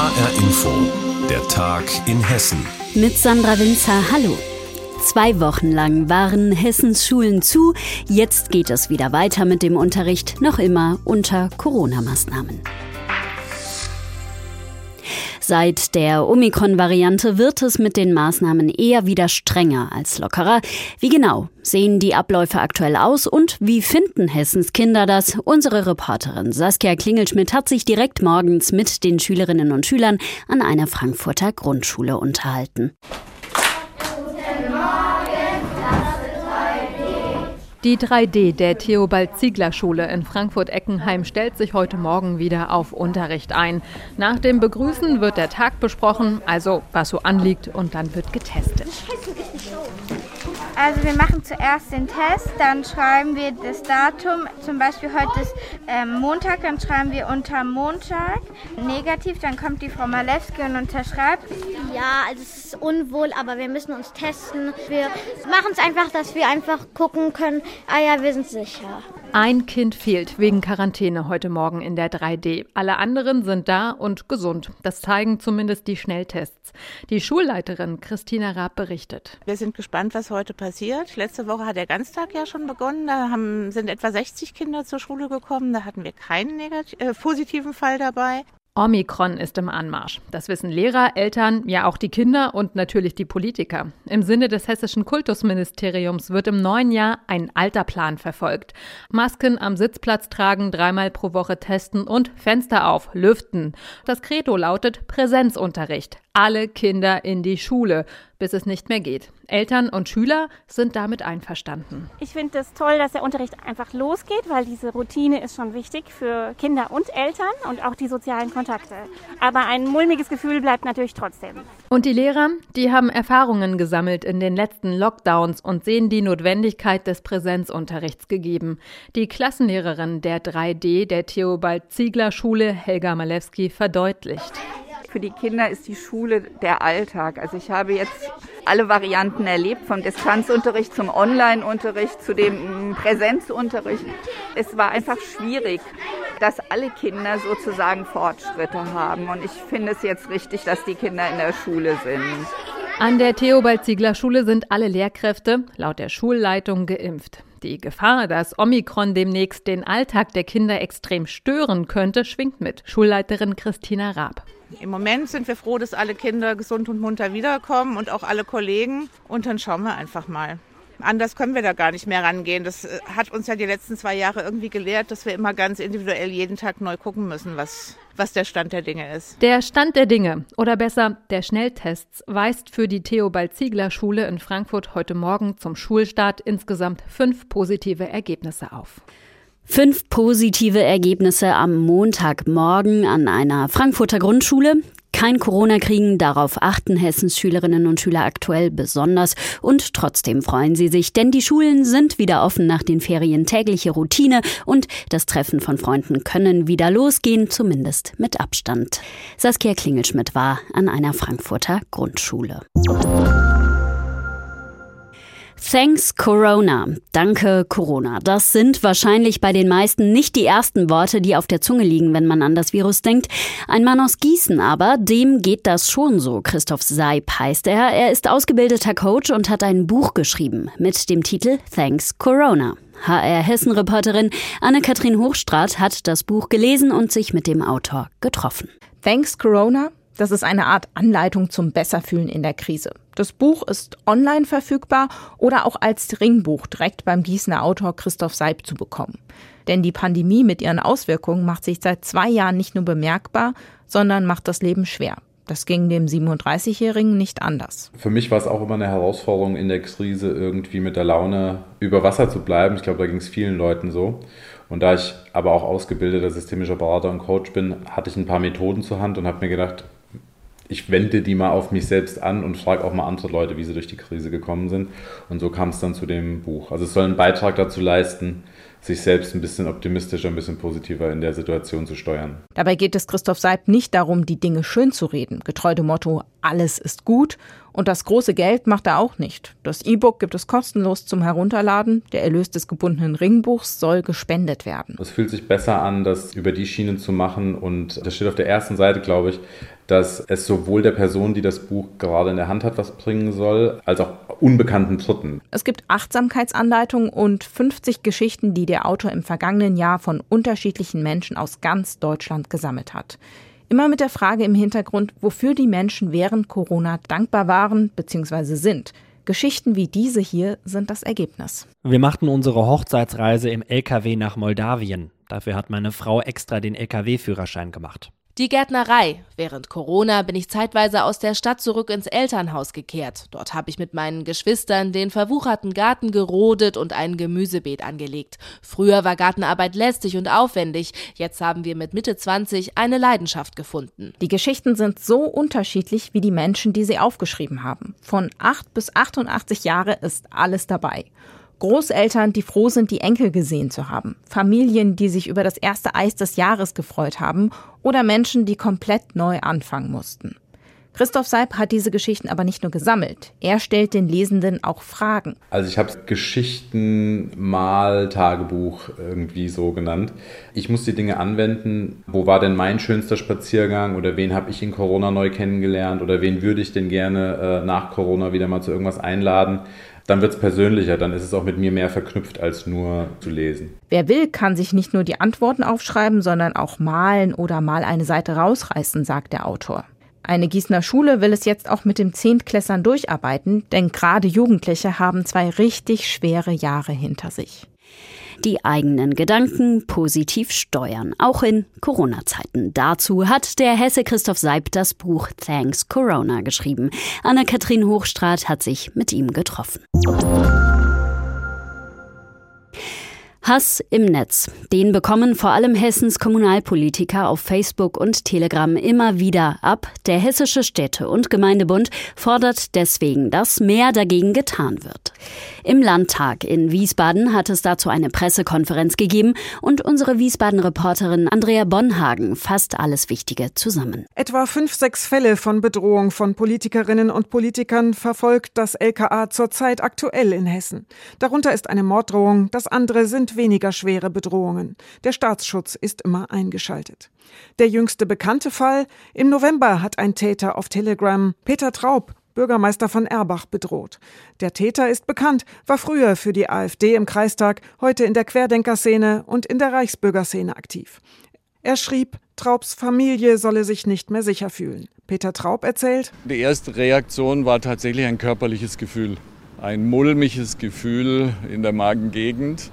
HR Info, der Tag in Hessen. Mit Sandra Winzer, hallo. Zwei Wochen lang waren Hessens Schulen zu. Jetzt geht es wieder weiter mit dem Unterricht, noch immer unter Corona-Maßnahmen. Seit der Omikron-Variante wird es mit den Maßnahmen eher wieder strenger als lockerer. Wie genau sehen die Abläufe aktuell aus und wie finden Hessens Kinder das? Unsere Reporterin Saskia Klingelschmidt hat sich direkt morgens mit den Schülerinnen und Schülern an einer Frankfurter Grundschule unterhalten. Die 3D der Theobald Ziegler Schule in Frankfurt-Eckenheim stellt sich heute Morgen wieder auf Unterricht ein. Nach dem Begrüßen wird der Tag besprochen, also was so anliegt, und dann wird getestet. Also wir machen zuerst den Test, dann schreiben wir das Datum. Zum Beispiel heute ist ähm, Montag, dann schreiben wir unter Montag negativ. Dann kommt die Frau Malewski und unterschreibt. Ja, also es ist unwohl, aber wir müssen uns testen. Wir machen es einfach, dass wir einfach gucken können, ah ja, wir sind sicher. Ein Kind fehlt wegen Quarantäne heute Morgen in der 3D. Alle anderen sind da und gesund. Das zeigen zumindest die Schnelltests. Die Schulleiterin Christina Raab berichtet. Wir sind gespannt, was heute passiert. Letzte Woche hat der Ganztag ja schon begonnen. Da haben, sind etwa 60 Kinder zur Schule gekommen. Da hatten wir keinen äh, positiven Fall dabei. Omikron ist im Anmarsch. Das wissen Lehrer, Eltern, ja auch die Kinder und natürlich die Politiker. Im Sinne des hessischen Kultusministeriums wird im neuen Jahr ein alter Plan verfolgt. Masken am Sitzplatz tragen, dreimal pro Woche testen und Fenster auf, lüften. Das Credo lautet Präsenzunterricht alle Kinder in die Schule, bis es nicht mehr geht. Eltern und Schüler sind damit einverstanden. Ich finde es das toll, dass der Unterricht einfach losgeht, weil diese Routine ist schon wichtig für Kinder und Eltern und auch die sozialen Kontakte. Aber ein mulmiges Gefühl bleibt natürlich trotzdem. Und die Lehrer, die haben Erfahrungen gesammelt in den letzten Lockdowns und sehen die Notwendigkeit des Präsenzunterrichts gegeben. Die Klassenlehrerin der 3D der Theobald Ziegler Schule, Helga Malewski, verdeutlicht für die Kinder ist die Schule der Alltag. Also ich habe jetzt alle Varianten erlebt, vom Distanzunterricht zum Online-Unterricht zu dem Präsenzunterricht. Es war einfach schwierig, dass alle Kinder sozusagen Fortschritte haben. Und ich finde es jetzt richtig, dass die Kinder in der Schule sind. An der Theobald-Ziegler-Schule sind alle Lehrkräfte laut der Schulleitung geimpft. Die Gefahr, dass Omikron demnächst den Alltag der Kinder extrem stören könnte, schwingt mit. Schulleiterin Christina Raab. Im Moment sind wir froh, dass alle Kinder gesund und munter wiederkommen und auch alle Kollegen. Und dann schauen wir einfach mal. Anders können wir da gar nicht mehr rangehen. Das äh, hat uns ja die letzten zwei Jahre irgendwie gelehrt, dass wir immer ganz individuell jeden Tag neu gucken müssen, was, was der Stand der Dinge ist. Der Stand der Dinge oder besser der Schnelltests weist für die Theobald-Ziegler-Schule in Frankfurt heute Morgen zum Schulstart insgesamt fünf positive Ergebnisse auf. Fünf positive Ergebnisse am Montagmorgen an einer Frankfurter Grundschule. Kein Corona kriegen, darauf achten Hessens Schülerinnen und Schüler aktuell besonders. Und trotzdem freuen sie sich, denn die Schulen sind wieder offen nach den Ferien tägliche Routine und das Treffen von Freunden können wieder losgehen, zumindest mit Abstand. Saskia Klingelschmidt war an einer Frankfurter Grundschule. Thanks Corona. Danke Corona. Das sind wahrscheinlich bei den meisten nicht die ersten Worte, die auf der Zunge liegen, wenn man an das Virus denkt. Ein Mann aus Gießen aber, dem geht das schon so. Christoph Seib heißt er. Er ist ausgebildeter Coach und hat ein Buch geschrieben mit dem Titel Thanks Corona. HR Hessen-Reporterin Anne-Kathrin Hochstrat hat das Buch gelesen und sich mit dem Autor getroffen. Thanks Corona das ist eine Art Anleitung zum Besserfühlen in der Krise. Das Buch ist online verfügbar oder auch als Ringbuch direkt beim Gießener Autor Christoph Seib zu bekommen. Denn die Pandemie mit ihren Auswirkungen macht sich seit zwei Jahren nicht nur bemerkbar, sondern macht das Leben schwer. Das ging dem 37-Jährigen nicht anders. Für mich war es auch immer eine Herausforderung in der Krise, irgendwie mit der Laune über Wasser zu bleiben. Ich glaube, da ging es vielen Leuten so. Und da ich aber auch ausgebildeter systemischer Berater und Coach bin, hatte ich ein paar Methoden zur Hand und habe mir gedacht, ich wende die mal auf mich selbst an und frage auch mal andere Leute, wie sie durch die Krise gekommen sind. Und so kam es dann zu dem Buch. Also es soll einen Beitrag dazu leisten, sich selbst ein bisschen optimistischer, ein bisschen positiver in der Situation zu steuern. Dabei geht es Christoph Seib nicht darum, die Dinge schön zu reden, getreu dem Motto, alles ist gut Und das große Geld macht er auch nicht. Das E-Book gibt es kostenlos zum Herunterladen. Der Erlös des gebundenen Ringbuchs soll gespendet werden. Es fühlt sich besser an, das über die Schienen zu machen. Und das steht auf der ersten Seite, glaube ich, dass es sowohl der Person, die das Buch gerade in der Hand hat, was bringen soll, als auch unbekannten Dritten. Es gibt Achtsamkeitsanleitungen und 50 Geschichten, die der Autor im vergangenen Jahr von unterschiedlichen Menschen aus ganz Deutschland gesammelt hat. Immer mit der Frage im Hintergrund, wofür die Menschen während Corona dankbar waren bzw. sind. Geschichten wie diese hier sind das Ergebnis. Wir machten unsere Hochzeitsreise im LKW nach Moldawien. Dafür hat meine Frau extra den LKW-Führerschein gemacht. Die Gärtnerei. Während Corona bin ich zeitweise aus der Stadt zurück ins Elternhaus gekehrt. Dort habe ich mit meinen Geschwistern den verwucherten Garten gerodet und ein Gemüsebeet angelegt. Früher war Gartenarbeit lästig und aufwendig. Jetzt haben wir mit Mitte 20 eine Leidenschaft gefunden. Die Geschichten sind so unterschiedlich wie die Menschen, die sie aufgeschrieben haben. Von 8 bis 88 Jahre ist alles dabei. Großeltern, die froh sind, die Enkel gesehen zu haben, Familien, die sich über das erste Eis des Jahres gefreut haben oder Menschen, die komplett neu anfangen mussten. Christoph Seib hat diese Geschichten aber nicht nur gesammelt, er stellt den Lesenden auch Fragen. Also ich habe Geschichten mal Tagebuch irgendwie so genannt. Ich muss die Dinge anwenden. Wo war denn mein schönster Spaziergang oder wen habe ich in Corona neu kennengelernt oder wen würde ich denn gerne äh, nach Corona wieder mal zu irgendwas einladen? Dann wird es persönlicher, dann ist es auch mit mir mehr verknüpft, als nur zu lesen. Wer will, kann sich nicht nur die Antworten aufschreiben, sondern auch malen oder mal eine Seite rausreißen, sagt der Autor. Eine Gießener Schule will es jetzt auch mit dem Zehntklässern durcharbeiten, denn gerade Jugendliche haben zwei richtig schwere Jahre hinter sich die eigenen Gedanken positiv steuern, auch in Corona-Zeiten. Dazu hat der Hesse Christoph Seib das Buch Thanks Corona geschrieben. Anna-Kathrin Hochstrat hat sich mit ihm getroffen. Hass im Netz. Den bekommen vor allem Hessens Kommunalpolitiker auf Facebook und Telegram immer wieder ab. Der Hessische Städte- und Gemeindebund fordert deswegen, dass mehr dagegen getan wird. Im Landtag in Wiesbaden hat es dazu eine Pressekonferenz gegeben und unsere Wiesbaden-Reporterin Andrea Bonhagen fasst alles Wichtige zusammen. Etwa fünf, sechs Fälle von Bedrohung von Politikerinnen und Politikern verfolgt das LKA zurzeit aktuell in Hessen. Darunter ist eine Morddrohung, das andere sind weniger schwere Bedrohungen. Der Staatsschutz ist immer eingeschaltet. Der jüngste bekannte Fall? Im November hat ein Täter auf Telegram Peter Traub, Bürgermeister von Erbach, bedroht. Der Täter ist bekannt, war früher für die AfD im Kreistag, heute in der Querdenkerszene und in der Reichsbürgerszene aktiv. Er schrieb, Traubs Familie solle sich nicht mehr sicher fühlen. Peter Traub erzählt, Die erste Reaktion war tatsächlich ein körperliches Gefühl. Ein mulmiges Gefühl in der Magengegend.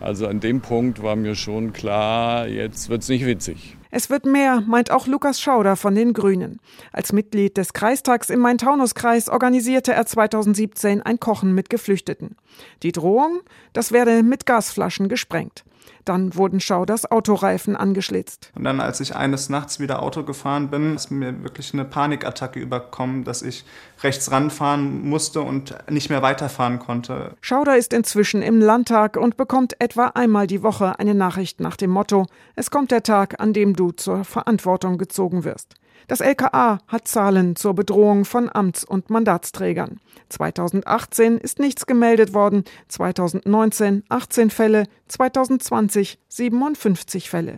Also an dem Punkt war mir schon klar, jetzt wird es nicht witzig. Es wird mehr, meint auch Lukas Schauder von den Grünen. Als Mitglied des Kreistags im Main-Taunus-Kreis organisierte er 2017 ein Kochen mit Geflüchteten. Die Drohung? Das werde mit Gasflaschen gesprengt. Dann wurden Schauders Autoreifen angeschlitzt. Und dann, als ich eines Nachts wieder Auto gefahren bin, ist mir wirklich eine Panikattacke überkommen, dass ich rechts ranfahren musste und nicht mehr weiterfahren konnte. Schauder ist inzwischen im Landtag und bekommt etwa einmal die Woche eine Nachricht nach dem Motto: Es kommt der Tag, an dem du zur Verantwortung gezogen wirst. Das LKA hat Zahlen zur Bedrohung von Amts- und Mandatsträgern. 2018 ist nichts gemeldet worden, 2019 18 Fälle, 2020 57 Fälle.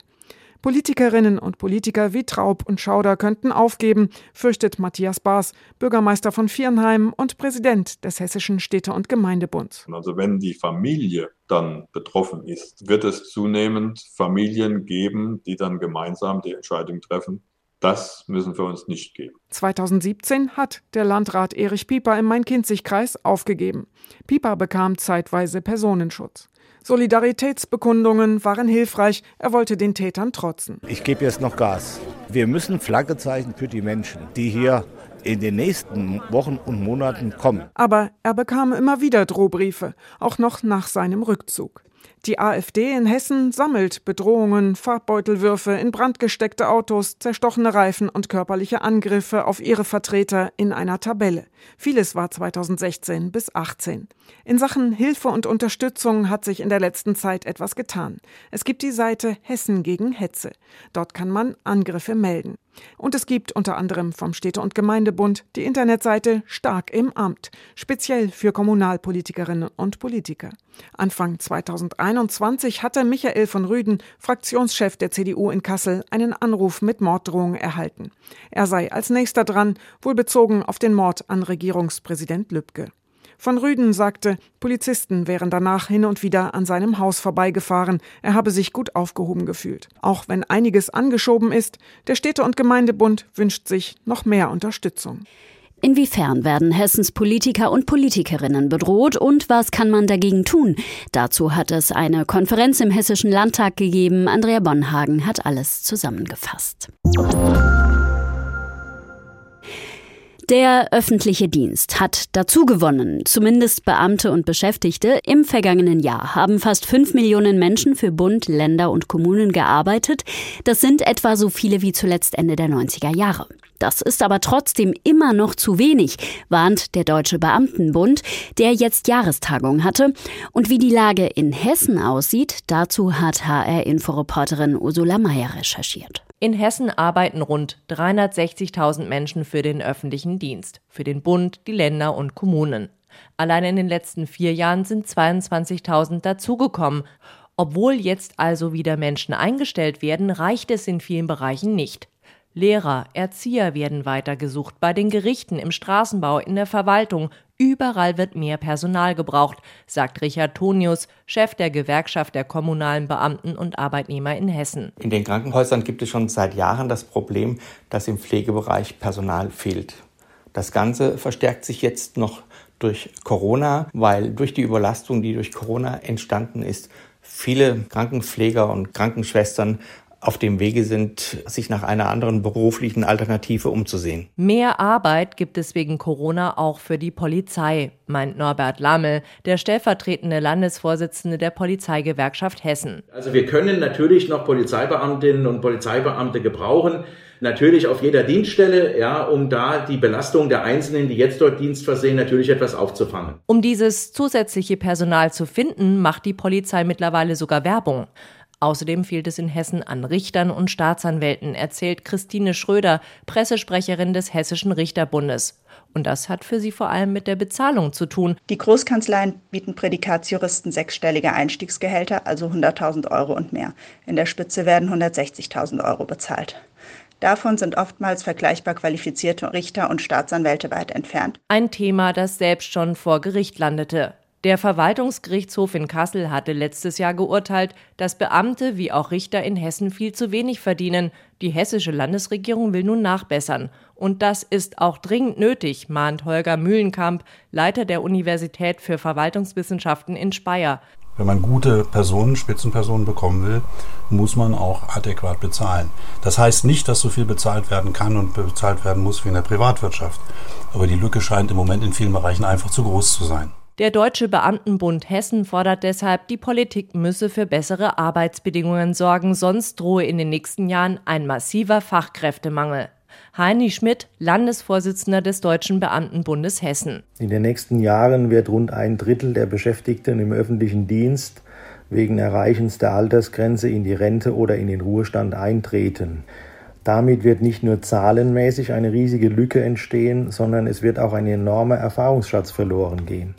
Politikerinnen und Politiker wie Traub und Schauder könnten aufgeben, fürchtet Matthias Baas, Bürgermeister von Viernheim und Präsident des Hessischen Städte- und Gemeindebunds. Also wenn die Familie dann betroffen ist, wird es zunehmend Familien geben, die dann gemeinsam die Entscheidung treffen, das müssen wir uns nicht geben. 2017 hat der Landrat Erich Pieper im Main-Kinzig-Kreis aufgegeben. Pieper bekam zeitweise Personenschutz. Solidaritätsbekundungen waren hilfreich. Er wollte den Tätern trotzen. Ich gebe jetzt noch Gas. Wir müssen Flaggezeichen für die Menschen, die hier in den nächsten Wochen und Monaten kommen. Aber er bekam immer wieder Drohbriefe, auch noch nach seinem Rückzug. Die AfD in Hessen sammelt Bedrohungen, Farbbeutelwürfe in brandgesteckte Autos, zerstochene Reifen und körperliche Angriffe auf ihre Vertreter in einer Tabelle. Vieles war 2016 bis 18. In Sachen Hilfe und Unterstützung hat sich in der letzten Zeit etwas getan. Es gibt die Seite Hessen gegen Hetze. Dort kann man Angriffe melden. Und es gibt unter anderem vom Städte- und Gemeindebund die Internetseite Stark im Amt, speziell für Kommunalpolitikerinnen und Politiker. Anfang 2021 hatte Michael von Rüden, Fraktionschef der CDU in Kassel, einen Anruf mit Morddrohungen erhalten. Er sei als nächster dran, wohl bezogen auf den Mord an Regierungspräsident Lübcke. Von Rüden sagte, Polizisten wären danach hin und wieder an seinem Haus vorbeigefahren. Er habe sich gut aufgehoben gefühlt. Auch wenn einiges angeschoben ist, der Städte- und Gemeindebund wünscht sich noch mehr Unterstützung. Inwiefern werden Hessens Politiker und Politikerinnen bedroht und was kann man dagegen tun? Dazu hat es eine Konferenz im Hessischen Landtag gegeben. Andrea Bonhagen hat alles zusammengefasst. Der öffentliche Dienst hat dazu gewonnen. Zumindest Beamte und Beschäftigte. Im vergangenen Jahr haben fast fünf Millionen Menschen für Bund, Länder und Kommunen gearbeitet. Das sind etwa so viele wie zuletzt Ende der 90er Jahre. Das ist aber trotzdem immer noch zu wenig, warnt der Deutsche Beamtenbund, der jetzt Jahrestagung hatte. Und wie die Lage in Hessen aussieht, dazu hat HR-Inforeporterin Ursula Mayer recherchiert. In Hessen arbeiten rund 360.000 Menschen für den öffentlichen Dienst, für den Bund, die Länder und Kommunen. Allein in den letzten vier Jahren sind 22.000 dazugekommen. Obwohl jetzt also wieder Menschen eingestellt werden, reicht es in vielen Bereichen nicht. Lehrer, Erzieher werden weitergesucht, bei den Gerichten, im Straßenbau, in der Verwaltung. Überall wird mehr Personal gebraucht, sagt Richard Tonius, Chef der Gewerkschaft der kommunalen Beamten und Arbeitnehmer in Hessen. In den Krankenhäusern gibt es schon seit Jahren das Problem, dass im Pflegebereich Personal fehlt. Das Ganze verstärkt sich jetzt noch durch Corona, weil durch die Überlastung, die durch Corona entstanden ist, viele Krankenpfleger und Krankenschwestern auf dem Wege sind, sich nach einer anderen beruflichen Alternative umzusehen. Mehr Arbeit gibt es wegen Corona auch für die Polizei, meint Norbert Lammel, der stellvertretende Landesvorsitzende der Polizeigewerkschaft Hessen. Also wir können natürlich noch Polizeibeamtinnen und Polizeibeamte gebrauchen. Natürlich auf jeder Dienststelle, ja, um da die Belastung der Einzelnen, die jetzt dort Dienst versehen, natürlich etwas aufzufangen. Um dieses zusätzliche Personal zu finden, macht die Polizei mittlerweile sogar Werbung. Außerdem fehlt es in Hessen an Richtern und Staatsanwälten, erzählt Christine Schröder, Pressesprecherin des Hessischen Richterbundes. Und das hat für sie vor allem mit der Bezahlung zu tun. Die Großkanzleien bieten Prädikatsjuristen sechsstellige Einstiegsgehälter, also 100.000 Euro und mehr. In der Spitze werden 160.000 Euro bezahlt. Davon sind oftmals vergleichbar qualifizierte Richter und Staatsanwälte weit entfernt. Ein Thema, das selbst schon vor Gericht landete. Der Verwaltungsgerichtshof in Kassel hatte letztes Jahr geurteilt, dass Beamte wie auch Richter in Hessen viel zu wenig verdienen. Die hessische Landesregierung will nun nachbessern. Und das ist auch dringend nötig, mahnt Holger Mühlenkamp, Leiter der Universität für Verwaltungswissenschaften in Speyer. Wenn man gute Personen, Spitzenpersonen bekommen will, muss man auch adäquat bezahlen. Das heißt nicht, dass so viel bezahlt werden kann und bezahlt werden muss wie in der Privatwirtschaft. Aber die Lücke scheint im Moment in vielen Bereichen einfach zu groß zu sein. Der Deutsche Beamtenbund Hessen fordert deshalb, die Politik müsse für bessere Arbeitsbedingungen sorgen, sonst drohe in den nächsten Jahren ein massiver Fachkräftemangel. Heini Schmidt, Landesvorsitzender des Deutschen Beamtenbundes Hessen. In den nächsten Jahren wird rund ein Drittel der Beschäftigten im öffentlichen Dienst wegen Erreichens der Altersgrenze in die Rente oder in den Ruhestand eintreten. Damit wird nicht nur zahlenmäßig eine riesige Lücke entstehen, sondern es wird auch ein enormer Erfahrungsschatz verloren gehen.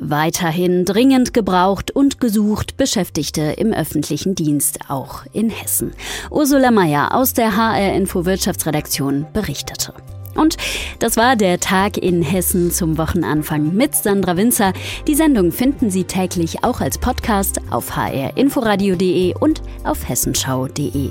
Weiterhin dringend gebraucht und gesucht Beschäftigte im öffentlichen Dienst, auch in Hessen. Ursula Mayer aus der HR Info Wirtschaftsredaktion berichtete. Und das war der Tag in Hessen zum Wochenanfang mit Sandra Winzer. Die Sendung finden Sie täglich auch als Podcast auf hrinforadio.de und auf hessenschau.de.